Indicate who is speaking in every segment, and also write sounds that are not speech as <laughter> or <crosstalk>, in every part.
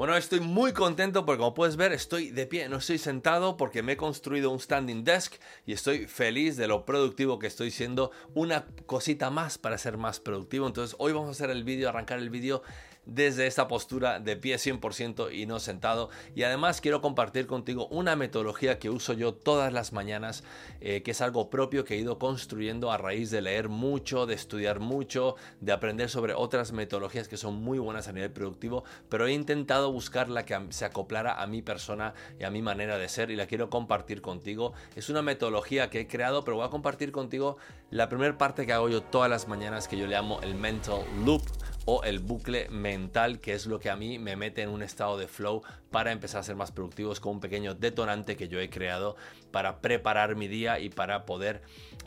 Speaker 1: Bueno, estoy muy contento porque como puedes ver estoy de pie, no estoy sentado porque me he construido un standing desk y estoy feliz de lo productivo que estoy siendo. Una cosita más para ser más productivo. Entonces hoy vamos a hacer el vídeo, arrancar el vídeo desde esta postura de pie 100% y no sentado. Y además quiero compartir contigo una metodología que uso yo todas las mañanas, eh, que es algo propio que he ido construyendo a raíz de leer mucho, de estudiar mucho, de aprender sobre otras metodologías que son muy buenas a nivel productivo, pero he intentado buscar la que se acoplara a mi persona y a mi manera de ser y la quiero compartir contigo. Es una metodología que he creado, pero voy a compartir contigo la primera parte que hago yo todas las mañanas que yo le llamo el mental loop o el bucle mental, que es lo que a mí me mete en un estado de flow para empezar a ser más productivos con un pequeño detonante que yo he creado para preparar mi día y para poder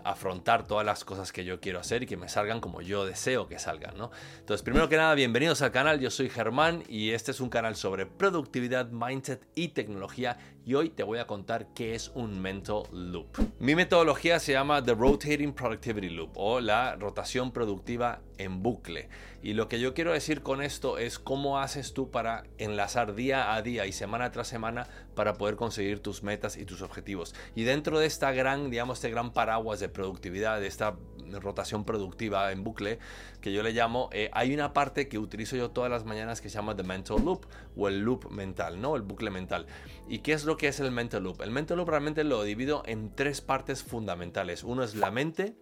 Speaker 1: afrontar todas las cosas que yo quiero hacer y que me salgan como yo deseo que salgan, ¿no? Entonces, primero que nada, bienvenidos al canal, yo soy Germán y este es un canal sobre productividad, mindset y tecnología y hoy te voy a contar qué es un mental loop. Mi metodología se llama The Rotating Productivity Loop o la rotación productiva en bucle. Y lo que yo quiero decir con esto es cómo haces tú para enlazar día a día y semana tras semana para poder conseguir tus metas y tus objetivos. Y dentro de esta gran, digamos, este gran paraguas de productividad, de esta rotación productiva en bucle, que yo le llamo, eh, hay una parte que utilizo yo todas las mañanas que se llama The Mental Loop o el loop mental, ¿no? El bucle mental. ¿Y qué es lo que es el Mental Loop? El Mental Loop realmente lo divido en tres partes fundamentales. Uno es la mente,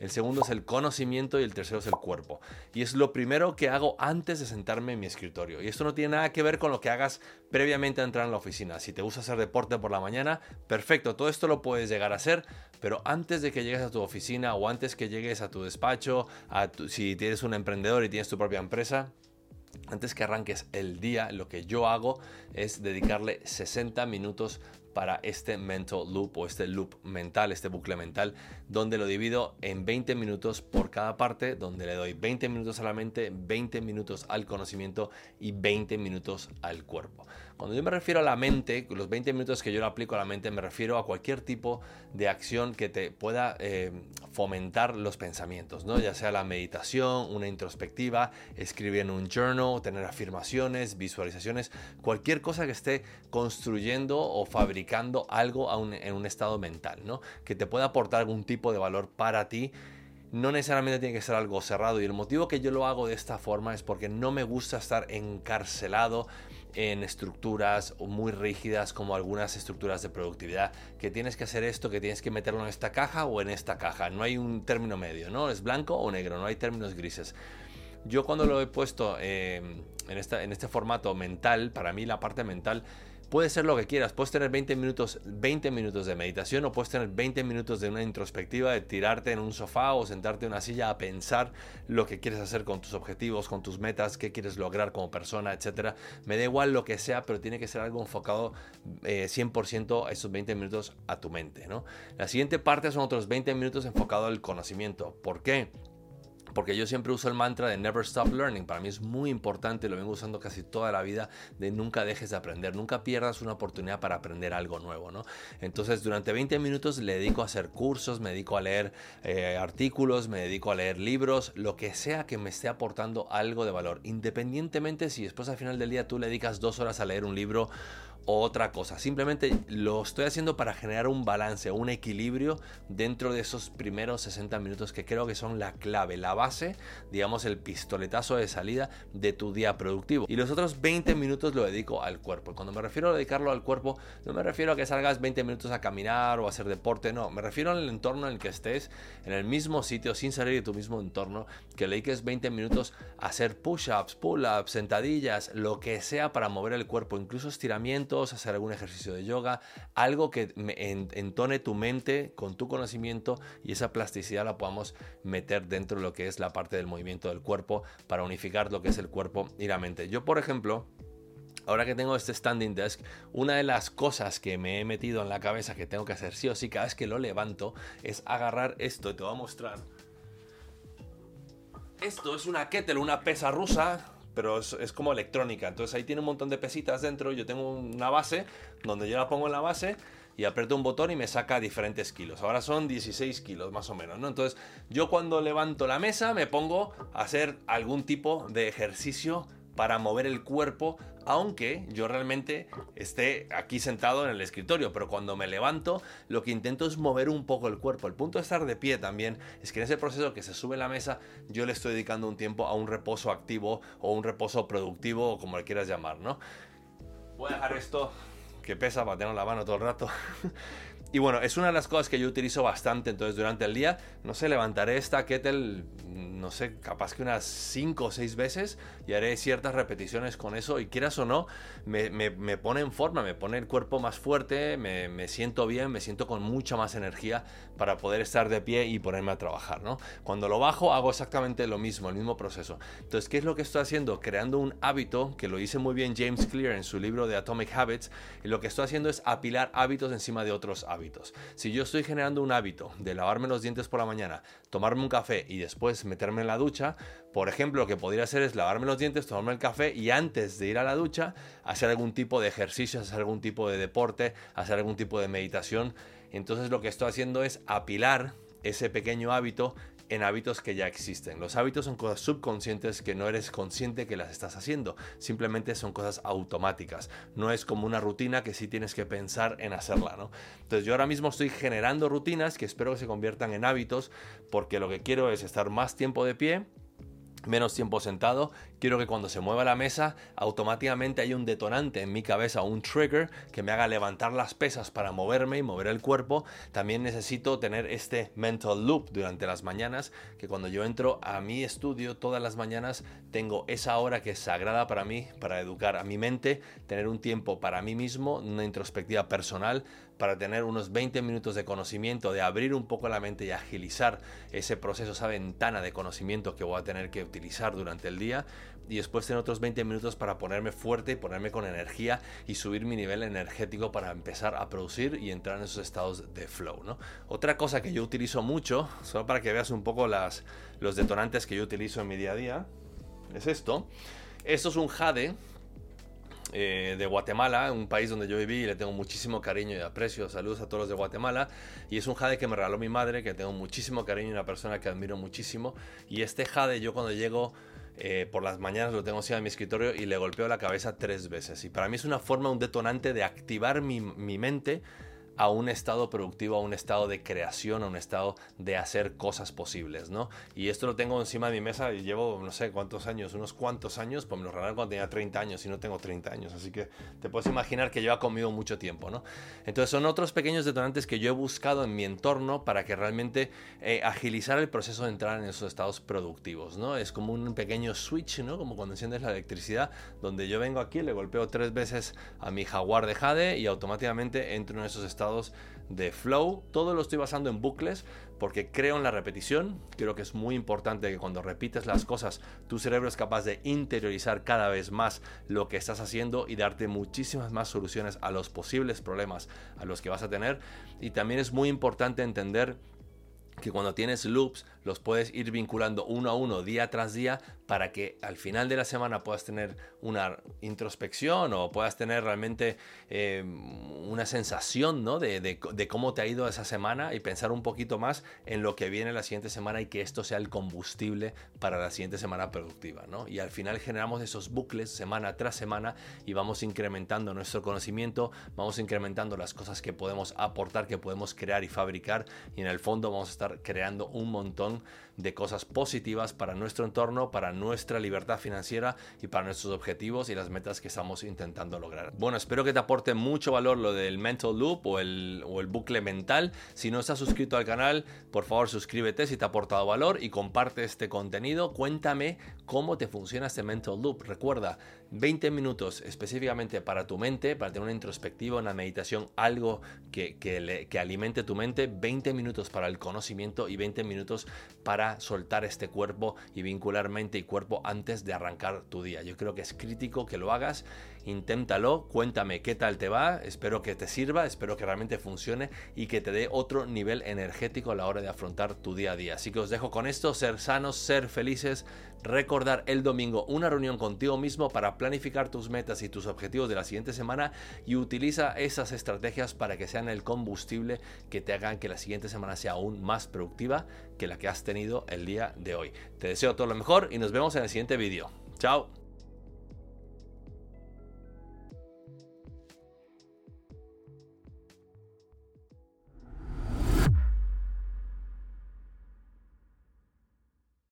Speaker 1: el segundo es el conocimiento y el tercero es el cuerpo. Y es lo primero que hago antes de sentarme en mi escritorio. Y esto no tiene nada que ver con lo que hagas previamente a entrar en la oficina. Si te gusta hacer deporte por la mañana, perfecto, todo esto lo puedes llegar a hacer, pero antes de que llegues a tu oficina o antes que llegues a tu despacho, si tienes un emprendedor y tienes tu propia empresa, antes que arranques el día, lo que yo hago es dedicarle 60 minutos para este mental loop o este loop mental, este bucle mental, donde lo divido en 20 minutos por cada parte, donde le doy 20 minutos a la mente, 20 minutos al conocimiento y 20 minutos al cuerpo. Cuando yo me refiero a la mente, los 20 minutos que yo le aplico a la mente, me refiero a cualquier tipo de acción que te pueda eh, fomentar los pensamientos, ¿no? ya sea la meditación, una introspectiva, escribir en un journal, tener afirmaciones, visualizaciones, cualquier cosa que esté construyendo o fabricando algo en un estado mental, ¿no? Que te pueda aportar algún tipo de valor para ti. No necesariamente tiene que ser algo cerrado y el motivo que yo lo hago de esta forma es porque no me gusta estar encarcelado en estructuras muy rígidas como algunas estructuras de productividad, que tienes que hacer esto, que tienes que meterlo en esta caja o en esta caja. No hay un término medio, ¿no? Es blanco o negro, no hay términos grises. Yo cuando lo he puesto eh, en este formato mental, para mí la parte mental puede ser lo que quieras. Puedes tener 20 minutos, 20 minutos de meditación o puedes tener 20 minutos de una introspectiva de tirarte en un sofá o sentarte en una silla a pensar lo que quieres hacer con tus objetivos, con tus metas, qué quieres lograr como persona, etcétera. Me da igual lo que sea, pero tiene que ser algo enfocado 100% eh, a esos 20 minutos a tu mente, ¿no? La siguiente parte son otros 20 minutos enfocado al conocimiento. ¿Por qué? Porque yo siempre uso el mantra de never stop learning. Para mí es muy importante, lo vengo usando casi toda la vida, de nunca dejes de aprender, nunca pierdas una oportunidad para aprender algo nuevo, ¿no? Entonces, durante 20 minutos le dedico a hacer cursos, me dedico a leer eh, artículos, me dedico a leer libros, lo que sea que me esté aportando algo de valor, independientemente si después al final del día tú le dedicas dos horas a leer un libro otra cosa. Simplemente lo estoy haciendo para generar un balance, un equilibrio dentro de esos primeros 60 minutos que creo que son la clave, la base, digamos el pistoletazo de salida de tu día productivo. Y los otros 20 minutos lo dedico al cuerpo. Cuando me refiero a dedicarlo al cuerpo, no me refiero a que salgas 20 minutos a caminar o a hacer deporte, no, me refiero al entorno en el que estés, en el mismo sitio, sin salir de tu mismo entorno, que le dediques 20 minutos a hacer push-ups, pull-ups, sentadillas, lo que sea para mover el cuerpo, incluso hacer algún ejercicio de yoga, algo que entone tu mente con tu conocimiento y esa plasticidad la podamos meter dentro de lo que es la parte del movimiento del cuerpo para unificar lo que es el cuerpo y la mente. Yo, por ejemplo, Ahora que tengo este standing desk, una de las cosas que me he metido en la cabeza que tengo que hacer sí o sí cada vez que lo levanto es agarrar esto y te voy a mostrar. Esto es una kettle, una pesa rusa pero es, como electrónica. Entonces ahí tiene un montón de pesitas dentro. Yo tengo una base donde yo la pongo en la base y aprieto un botón y me saca diferentes kilos. Ahora son 16 kilos más o menos, ¿no? Entonces yo cuando levanto la mesa me pongo a hacer algún tipo de ejercicio para mover el cuerpo aunque yo realmente esté aquí sentado en el escritorio, pero cuando me levanto lo que intento es mover un poco el cuerpo. El punto de estar de pie también es que en ese proceso que se sube la mesa yo le estoy dedicando un tiempo a un reposo activo o un reposo productivo o como le quieras llamar, ¿no? Voy a dejar esto que pesa para tener la mano todo el rato. <laughs> Y bueno, es una de las cosas que yo utilizo bastante, entonces durante el día, no sé, levantaré esta kettle, no sé, capaz que unas 5 o 6 veces y haré ciertas repeticiones con eso y quieras o no, me, me, pone en forma, me pone el cuerpo más fuerte, me, me, siento bien, me siento con mucha más energía para poder estar de pie y ponerme a trabajar, ¿no? Cuando lo bajo hago exactamente lo mismo, el mismo proceso. Entonces, ¿qué es lo que estoy haciendo? Creando un hábito, que lo dice muy bien James Clear en su libro de Atomic Habits, y lo que estoy haciendo es apilar hábitos encima de otros hábitos. Si yo estoy generando un hábito de lavarme los dientes por la mañana, tomarme un café y después meterme en la ducha, por ejemplo, lo que podría hacer es lavarme los dientes, tomarme el café y antes de ir a la ducha, hacer algún tipo de ejercicio, hacer algún tipo de deporte, hacer algún tipo de meditación. Entonces lo que estoy haciendo es apilar ese pequeño hábito en hábitos que ya existen. Los hábitos son cosas subconscientes que no eres consciente que las estás haciendo. Simplemente son cosas automáticas. No es como una rutina que sí tienes que pensar en hacerla, ¿no? Entonces yo ahora mismo estoy generando rutinas que espero que se conviertan en hábitos porque lo que quiero es estar más tiempo de pie menos tiempo sentado, quiero que cuando se mueva la mesa automáticamente haya un detonante en mi cabeza, un trigger que me haga levantar las pesas para moverme y mover el cuerpo. También necesito tener este mental loop durante las mañanas, que cuando yo entro a mi estudio todas las mañanas tengo esa hora que es sagrada para mí, para educar a mi mente, tener un tiempo para mí mismo, una introspectiva personal, para tener unos 20 minutos de conocimiento, de abrir un poco la mente y agilizar ese proceso, esa ventana de conocimiento que voy a tener que utilizar durante el día y después tener otros 20 minutos para ponerme fuerte ponerme con energía y subir mi nivel energético para empezar a producir y entrar en esos estados de flow. Otra cosa que yo utilizo mucho, solo para que veas un poco las, los detonantes que yo utilizo en mi día a día, es esto. Esto es un jade eh, de Guatemala, un país donde yo viví y le tengo muchísimo cariño y aprecio. Saludos a todos los de Guatemala. Y es un jade que me regaló mi madre, que tengo muchísimo cariño y una persona que admiro muchísimo. Y este jade yo cuando llego... Eh, por las mañanas lo tengo así en mi escritorio y le golpeo la cabeza tres veces. Y para mí es una forma, un detonante de activar mi, mi mente a un estado productivo, a un estado de creación, a un estado de hacer cosas posibles, ¿no? Y esto lo tengo encima de mi mesa y llevo no sé cuántos años, unos cuantos años, pues me lo regalaron cuando tenía 30 años y no tengo 30 años, así que te puedes imaginar que lleva conmigo mucho tiempo, ¿no? Entonces son otros pequeños detonantes que yo he buscado en mi entorno para que realmente eh, agilizar el proceso de entrar en esos estados productivos, ¿no? Es como un pequeño switch, ¿no? Como cuando enciendes la electricidad, donde yo vengo aquí, le golpeo tres veces a mi jaguar de Jade y automáticamente entro en esos estados de flow. Todo lo estoy basando en bucles porque creo en la repetición. Creo que es muy importante que cuando repites las cosas, tu cerebro es capaz de interiorizar cada vez más lo que estás haciendo y darte muchísimas más soluciones a los posibles problemas a los que vas a tener. Y también es muy importante entender que cuando tienes loops los puedes ir vinculando uno a uno día tras día para que al final de la semana puedas tener una introspección o puedas tener realmente eh, una sensación ¿no? de, de, cómo te ha ido esa semana y pensar un poquito más en lo que viene la siguiente semana y que esto sea el combustible para la siguiente semana productiva. ¿no? Y al final generamos esos bucles semana tras semana y vamos incrementando nuestro conocimiento, vamos incrementando las cosas que podemos aportar, que podemos crear y fabricar y en el fondo vamos a estar creando un montón de cosas positivas para nuestro entorno, para nuestra libertad financiera y para nuestros objetivos y las metas que estamos intentando lograr. Bueno, espero que te aporte mucho valor lo del mental loop o el, o el bucle mental. Si no estás suscrito al canal, por favor suscríbete si te ha aportado valor y comparte este contenido. Cuéntame cómo te funciona este mental loop. Recuerda, 20 minutos específicamente para tu mente, para tener una introspectiva, una meditación, algo que, que, que alimente tu mente, 20 minutos para el conocimiento y 20 minutos para soltar este cuerpo y vincular mente y cuerpo antes de arrancar tu día. Yo creo que es crítico que lo hagas, inténtalo, cuéntame qué tal te va, espero que te sirva, espero que realmente funcione y que te dé otro nivel energético a la hora de afrontar tu día a día. Así que os dejo con esto, ser sanos, ser felices, recordar el domingo una reunión contigo mismo para planificar tus metas y tus objetivos de la siguiente semana y utiliza esas estrategias para que sean el combustible que te hagan que la siguiente semana sea aún más productiva que la que has tenido el día de hoy. Te deseo todo lo mejor y nos vemos en el siguiente vídeo. Chao.